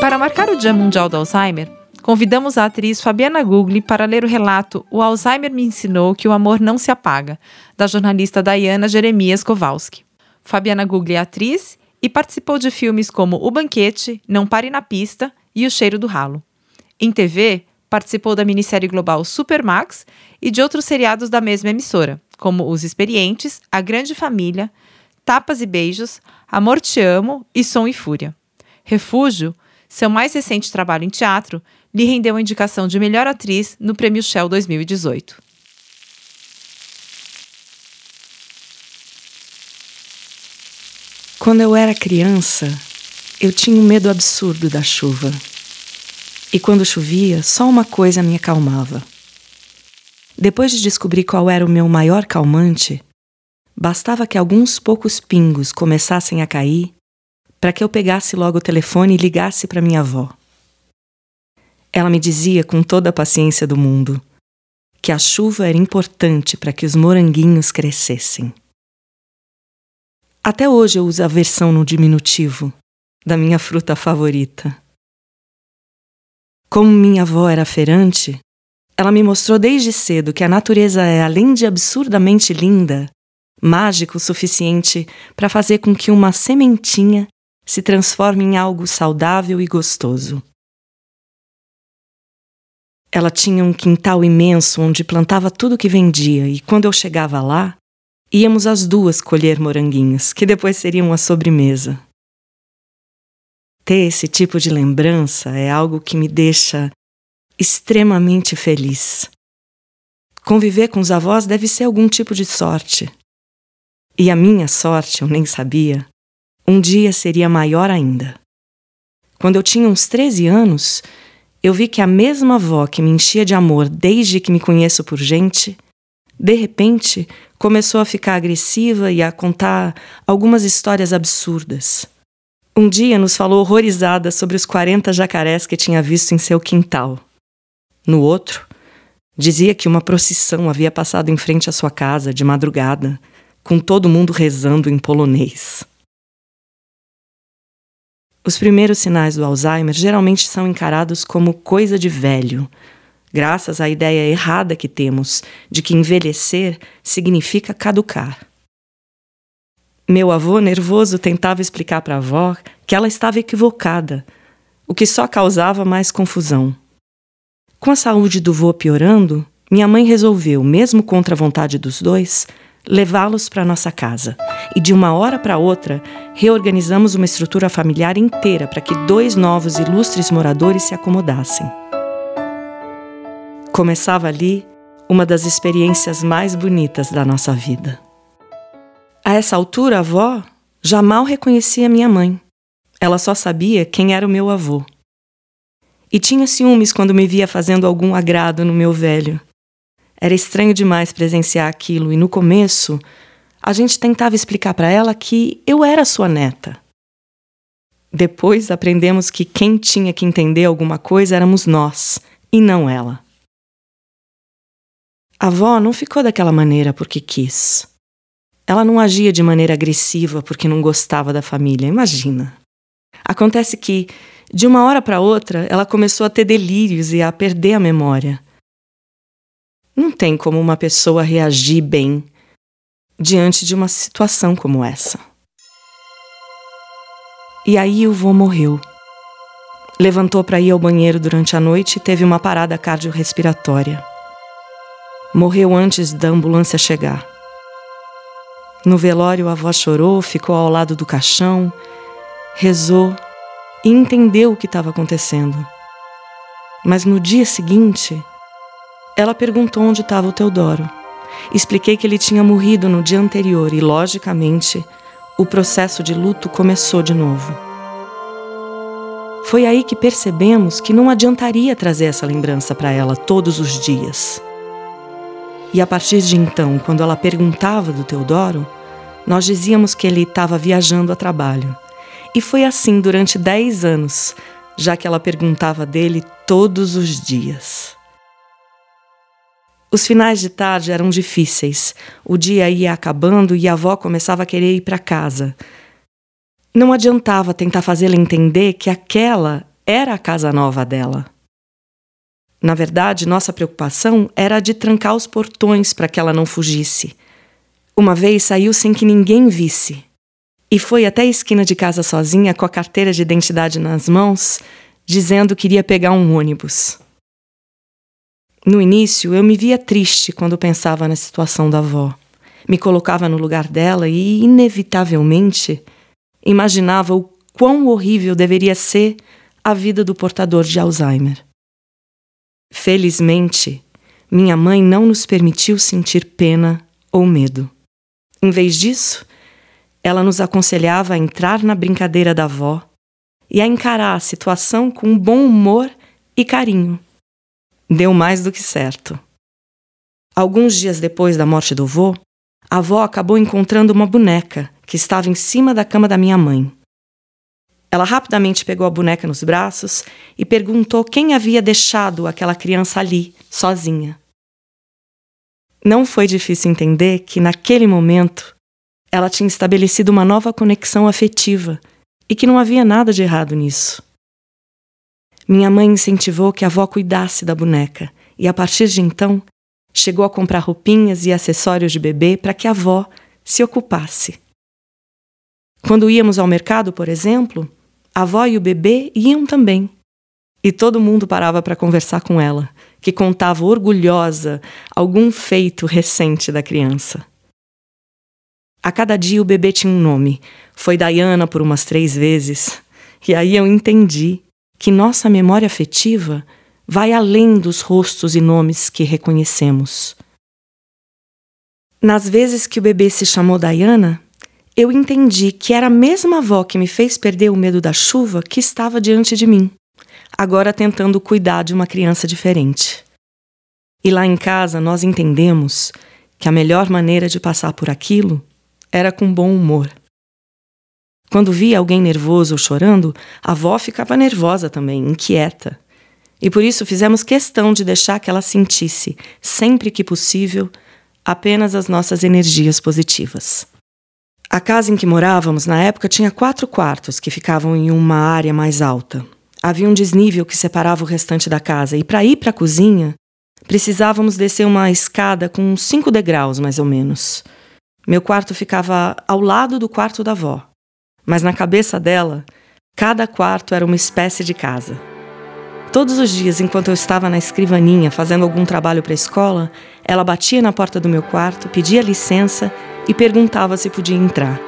Para marcar o Dia Mundial do Alzheimer, convidamos a atriz Fabiana Gugli para ler o relato O Alzheimer me ensinou que o amor não se apaga, da jornalista Diana Jeremias Kowalski. Fabiana Gugli é atriz e participou de filmes como O Banquete, Não Pare na Pista e O Cheiro do Ralo. Em TV, participou da minissérie global Supermax e de outros seriados da mesma emissora, como Os Experientes, A Grande Família, Tapas e Beijos, Amor Te Amo e Som e Fúria. Refúgio seu mais recente trabalho em teatro lhe rendeu a indicação de melhor atriz no Prêmio Shell 2018. Quando eu era criança, eu tinha um medo absurdo da chuva. E quando chovia, só uma coisa me acalmava. Depois de descobrir qual era o meu maior calmante, bastava que alguns poucos pingos começassem a cair para que eu pegasse logo o telefone e ligasse para minha avó. Ela me dizia com toda a paciência do mundo que a chuva era importante para que os moranguinhos crescessem. Até hoje eu uso a versão no diminutivo da minha fruta favorita. Como minha avó era feirante, ela me mostrou desde cedo que a natureza é, além de absurdamente linda, mágico o suficiente para fazer com que uma sementinha se transforme em algo saudável e gostoso. Ela tinha um quintal imenso onde plantava tudo que vendia, e quando eu chegava lá, íamos as duas colher moranguinhos, que depois seriam a sobremesa. Ter esse tipo de lembrança é algo que me deixa extremamente feliz. Conviver com os avós deve ser algum tipo de sorte. E a minha sorte, eu nem sabia, um dia seria maior ainda. Quando eu tinha uns 13 anos, eu vi que a mesma avó que me enchia de amor desde que me conheço por gente, de repente começou a ficar agressiva e a contar algumas histórias absurdas. Um dia nos falou horrorizada sobre os 40 jacarés que tinha visto em seu quintal. No outro, dizia que uma procissão havia passado em frente à sua casa de madrugada, com todo mundo rezando em polonês. Os primeiros sinais do Alzheimer geralmente são encarados como coisa de velho, graças à ideia errada que temos de que envelhecer significa caducar. Meu avô, nervoso, tentava explicar para a avó que ela estava equivocada, o que só causava mais confusão. Com a saúde do vô piorando, minha mãe resolveu, mesmo contra a vontade dos dois, levá-los para nossa casa. E de uma hora para outra, reorganizamos uma estrutura familiar inteira para que dois novos ilustres moradores se acomodassem. Começava ali uma das experiências mais bonitas da nossa vida. A essa altura, a avó já mal reconhecia minha mãe. Ela só sabia quem era o meu avô. E tinha ciúmes quando me via fazendo algum agrado no meu velho. Era estranho demais presenciar aquilo e no começo a gente tentava explicar para ela que eu era sua neta. Depois aprendemos que quem tinha que entender alguma coisa éramos nós e não ela. A avó não ficou daquela maneira porque quis. Ela não agia de maneira agressiva porque não gostava da família, imagina. Acontece que, de uma hora para outra, ela começou a ter delírios e a perder a memória. Não tem como uma pessoa reagir bem diante de uma situação como essa. E aí o vô morreu. Levantou para ir ao banheiro durante a noite e teve uma parada cardiorrespiratória. Morreu antes da ambulância chegar. No velório, a avó chorou, ficou ao lado do caixão, rezou e entendeu o que estava acontecendo. Mas no dia seguinte, ela perguntou onde estava o Teodoro. Expliquei que ele tinha morrido no dia anterior e, logicamente, o processo de luto começou de novo. Foi aí que percebemos que não adiantaria trazer essa lembrança para ela todos os dias. E a partir de então, quando ela perguntava do Teodoro, nós dizíamos que ele estava viajando a trabalho. E foi assim durante dez anos, já que ela perguntava dele todos os dias. Os finais de tarde eram difíceis. O dia ia acabando e a avó começava a querer ir para casa. Não adiantava tentar fazê-la entender que aquela era a casa nova dela. Na verdade, nossa preocupação era a de trancar os portões para que ela não fugisse. Uma vez saiu sem que ninguém visse e foi até a esquina de casa sozinha com a carteira de identidade nas mãos, dizendo que iria pegar um ônibus. No início, eu me via triste quando pensava na situação da avó. Me colocava no lugar dela e, inevitavelmente, imaginava o quão horrível deveria ser a vida do portador de Alzheimer. Felizmente, minha mãe não nos permitiu sentir pena ou medo. Em vez disso, ela nos aconselhava a entrar na brincadeira da avó e a encarar a situação com bom humor e carinho. Deu mais do que certo. Alguns dias depois da morte do vô, a avó acabou encontrando uma boneca que estava em cima da cama da minha mãe. Ela rapidamente pegou a boneca nos braços e perguntou quem havia deixado aquela criança ali, sozinha. Não foi difícil entender que, naquele momento, ela tinha estabelecido uma nova conexão afetiva e que não havia nada de errado nisso. Minha mãe incentivou que a avó cuidasse da boneca e, a partir de então, chegou a comprar roupinhas e acessórios de bebê para que a avó se ocupasse. Quando íamos ao mercado, por exemplo, a avó e o bebê iam também. E todo mundo parava para conversar com ela, que contava orgulhosa algum feito recente da criança. A cada dia o bebê tinha um nome. Foi Diana por umas três vezes. E aí eu entendi que nossa memória afetiva vai além dos rostos e nomes que reconhecemos. Nas vezes que o bebê se chamou Diana, eu entendi que era a mesma avó que me fez perder o medo da chuva que estava diante de mim, agora tentando cuidar de uma criança diferente. E lá em casa nós entendemos que a melhor maneira de passar por aquilo era com bom humor. Quando via alguém nervoso ou chorando, a avó ficava nervosa também, inquieta. E por isso fizemos questão de deixar que ela sentisse, sempre que possível, apenas as nossas energias positivas. A casa em que morávamos na época tinha quatro quartos que ficavam em uma área mais alta. Havia um desnível que separava o restante da casa, e para ir para a cozinha, precisávamos descer uma escada com cinco degraus, mais ou menos. Meu quarto ficava ao lado do quarto da avó, mas na cabeça dela, cada quarto era uma espécie de casa. Todos os dias, enquanto eu estava na escrivaninha fazendo algum trabalho para a escola, ela batia na porta do meu quarto, pedia licença e perguntava se podia entrar.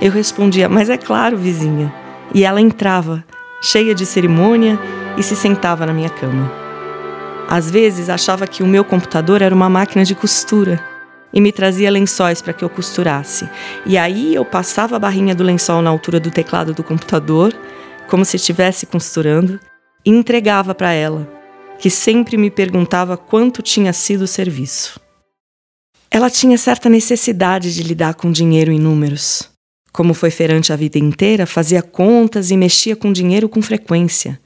Eu respondia, mas é claro, vizinha. E ela entrava, cheia de cerimônia, e se sentava na minha cama. Às vezes achava que o meu computador era uma máquina de costura e me trazia lençóis para que eu costurasse. E aí eu passava a barrinha do lençol na altura do teclado do computador, como se estivesse costurando, e entregava para ela, que sempre me perguntava quanto tinha sido o serviço. Ela tinha certa necessidade de lidar com dinheiro em números. Como foi feirante a vida inteira, fazia contas e mexia com dinheiro com frequência.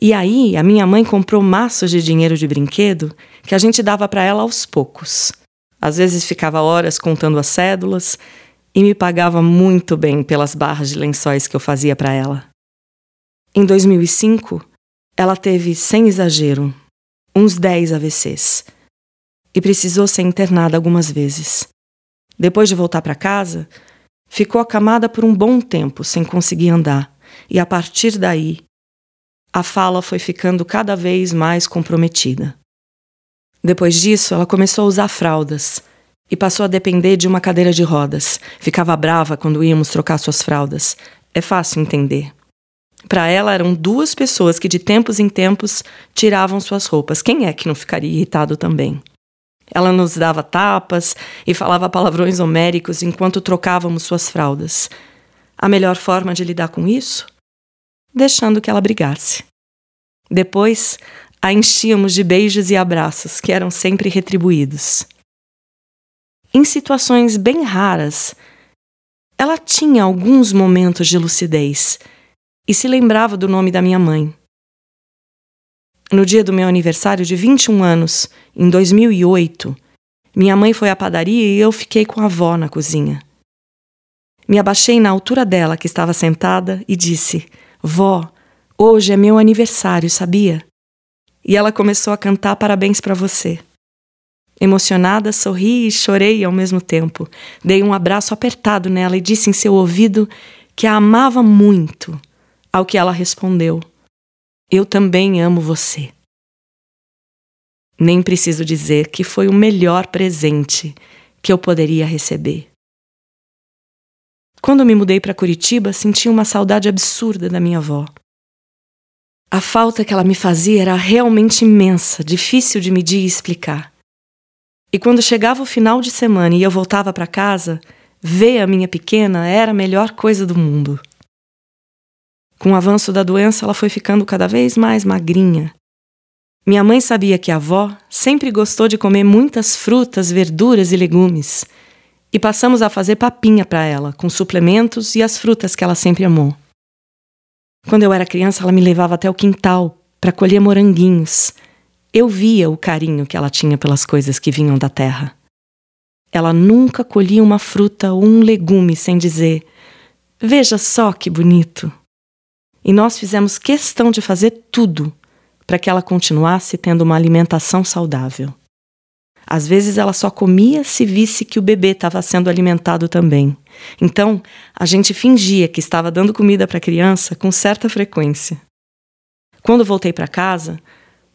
E aí, a minha mãe comprou maços de dinheiro de brinquedo que a gente dava para ela aos poucos. Às vezes ficava horas contando as cédulas e me pagava muito bem pelas barras de lençóis que eu fazia para ela. Em 2005, ela teve, sem exagero, uns 10 AVCs e precisou ser internada algumas vezes. Depois de voltar para casa, ficou acamada por um bom tempo sem conseguir andar, e a partir daí, a fala foi ficando cada vez mais comprometida. Depois disso, ela começou a usar fraldas e passou a depender de uma cadeira de rodas. Ficava brava quando íamos trocar suas fraldas. É fácil entender. Para ela eram duas pessoas que de tempos em tempos tiravam suas roupas. Quem é que não ficaria irritado também? Ela nos dava tapas e falava palavrões homéricos enquanto trocávamos suas fraldas. A melhor forma de lidar com isso? Deixando que ela brigasse. Depois, a enchíamos de beijos e abraços, que eram sempre retribuídos. Em situações bem raras, ela tinha alguns momentos de lucidez e se lembrava do nome da minha mãe. no dia do meu aniversário de 21 anos, em 2008, minha mãe foi à padaria e eu fiquei com a avó na cozinha. Me abaixei na altura dela, que estava sentada, e disse: Vó, hoje é meu aniversário, sabia? E ela começou a cantar parabéns para você. Emocionada, sorri e chorei ao mesmo tempo. Dei um abraço apertado nela e disse em seu ouvido que a amava muito. Ao que ela respondeu: Eu também amo você. Nem preciso dizer que foi o melhor presente que eu poderia receber. Quando me mudei para Curitiba, senti uma saudade absurda da minha avó. A falta que ela me fazia era realmente imensa, difícil de medir e explicar. E quando chegava o final de semana e eu voltava para casa, ver a minha pequena era a melhor coisa do mundo. Com o avanço da doença, ela foi ficando cada vez mais magrinha. Minha mãe sabia que a avó sempre gostou de comer muitas frutas, verduras e legumes, e passamos a fazer papinha para ela, com suplementos e as frutas que ela sempre amou. Quando eu era criança, ela me levava até o quintal para colher moranguinhos eu via o carinho que ela tinha pelas coisas que vinham da terra. Ela nunca colhia uma fruta ou um legume sem dizer: Veja só que bonito. E nós fizemos questão de fazer tudo para que ela continuasse tendo uma alimentação saudável. Às vezes ela só comia se visse que o bebê estava sendo alimentado também. Então, a gente fingia que estava dando comida para a criança com certa frequência. Quando voltei para casa,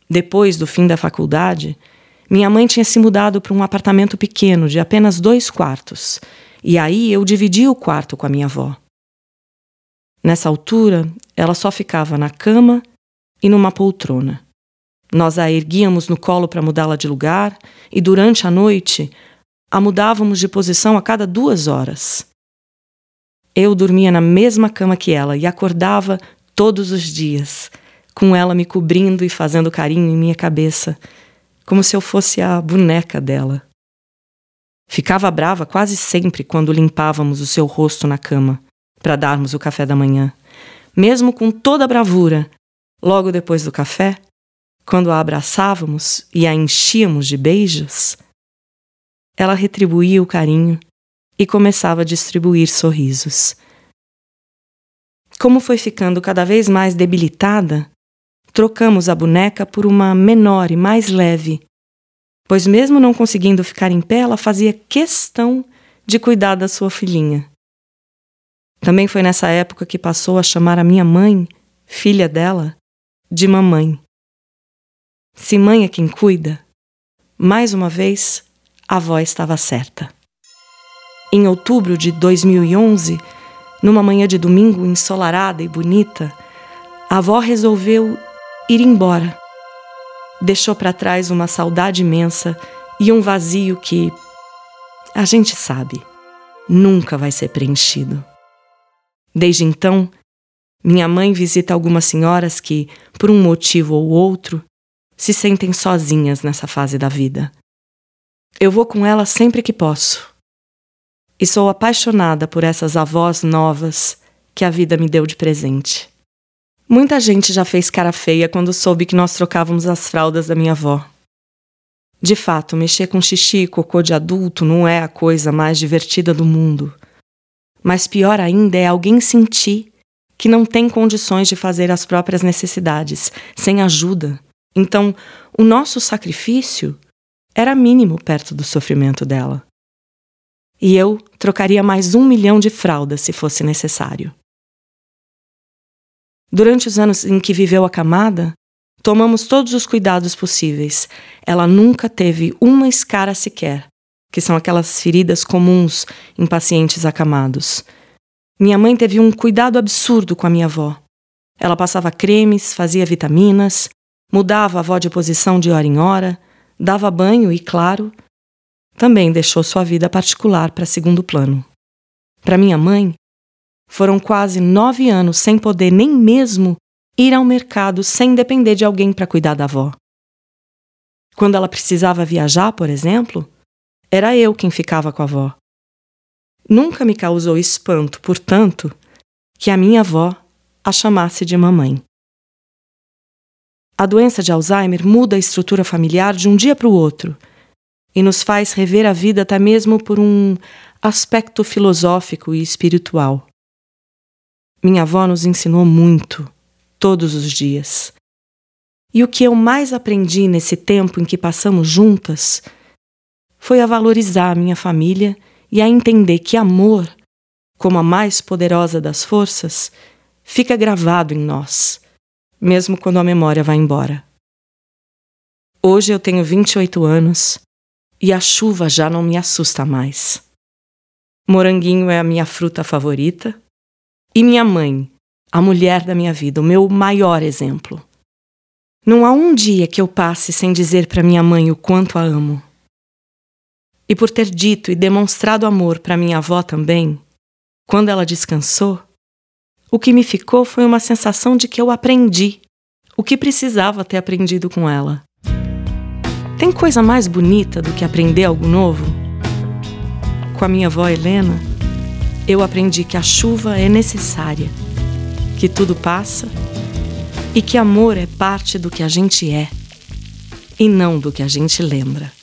depois do fim da faculdade, minha mãe tinha se mudado para um apartamento pequeno de apenas dois quartos, e aí eu dividi o quarto com a minha avó. Nessa altura, ela só ficava na cama e numa poltrona. Nós a erguíamos no colo para mudá-la de lugar e, durante a noite, a mudávamos de posição a cada duas horas. Eu dormia na mesma cama que ela e acordava todos os dias com ela me cobrindo e fazendo carinho em minha cabeça, como se eu fosse a boneca dela. Ficava brava quase sempre quando limpávamos o seu rosto na cama para darmos o café da manhã. Mesmo com toda a bravura, logo depois do café, quando a abraçávamos e a enchíamos de beijos, ela retribuía o carinho e começava a distribuir sorrisos. Como foi ficando cada vez mais debilitada, trocamos a boneca por uma menor e mais leve, pois, mesmo não conseguindo ficar em pé, ela fazia questão de cuidar da sua filhinha. Também foi nessa época que passou a chamar a minha mãe, filha dela, de mamãe. Se mãe é quem cuida, mais uma vez a avó estava certa. Em outubro de 2011, numa manhã de domingo ensolarada e bonita, a avó resolveu ir embora. Deixou para trás uma saudade imensa e um vazio que, a gente sabe, nunca vai ser preenchido. Desde então, minha mãe visita algumas senhoras que, por um motivo ou outro, se sentem sozinhas nessa fase da vida. Eu vou com ela sempre que posso. E sou apaixonada por essas avós novas que a vida me deu de presente. Muita gente já fez cara feia quando soube que nós trocávamos as fraldas da minha avó. De fato, mexer com xixi e cocô de adulto não é a coisa mais divertida do mundo. Mas pior ainda é alguém sentir que não tem condições de fazer as próprias necessidades, sem ajuda. Então, o nosso sacrifício era mínimo perto do sofrimento dela. E eu trocaria mais um milhão de fraldas se fosse necessário. Durante os anos em que viveu acamada, tomamos todos os cuidados possíveis. Ela nunca teve uma escara sequer, que são aquelas feridas comuns em pacientes acamados. Minha mãe teve um cuidado absurdo com a minha avó. Ela passava cremes, fazia vitaminas, mudava a avó de posição de hora em hora, dava banho e, claro, também deixou sua vida particular para segundo plano. Para minha mãe, foram quase nove anos sem poder nem mesmo ir ao mercado sem depender de alguém para cuidar da avó. Quando ela precisava viajar, por exemplo, era eu quem ficava com a avó. Nunca me causou espanto, portanto, que a minha avó a chamasse de mamãe. A doença de Alzheimer muda a estrutura familiar de um dia para o outro e nos faz rever a vida até mesmo por um aspecto filosófico e espiritual. Minha avó nos ensinou muito, todos os dias. E o que eu mais aprendi nesse tempo em que passamos juntas foi a valorizar a minha família e a entender que amor, como a mais poderosa das forças, fica gravado em nós mesmo quando a memória vai embora. Hoje eu tenho 28 anos e a chuva já não me assusta mais. Moranguinho é a minha fruta favorita e minha mãe, a mulher da minha vida, o meu maior exemplo. Não há um dia que eu passe sem dizer para minha mãe o quanto a amo. E por ter dito e demonstrado amor para minha avó também, quando ela descansou, o que me ficou foi uma sensação de que eu aprendi o que precisava ter aprendido com ela. Tem coisa mais bonita do que aprender algo novo? Com a minha avó Helena, eu aprendi que a chuva é necessária, que tudo passa e que amor é parte do que a gente é e não do que a gente lembra.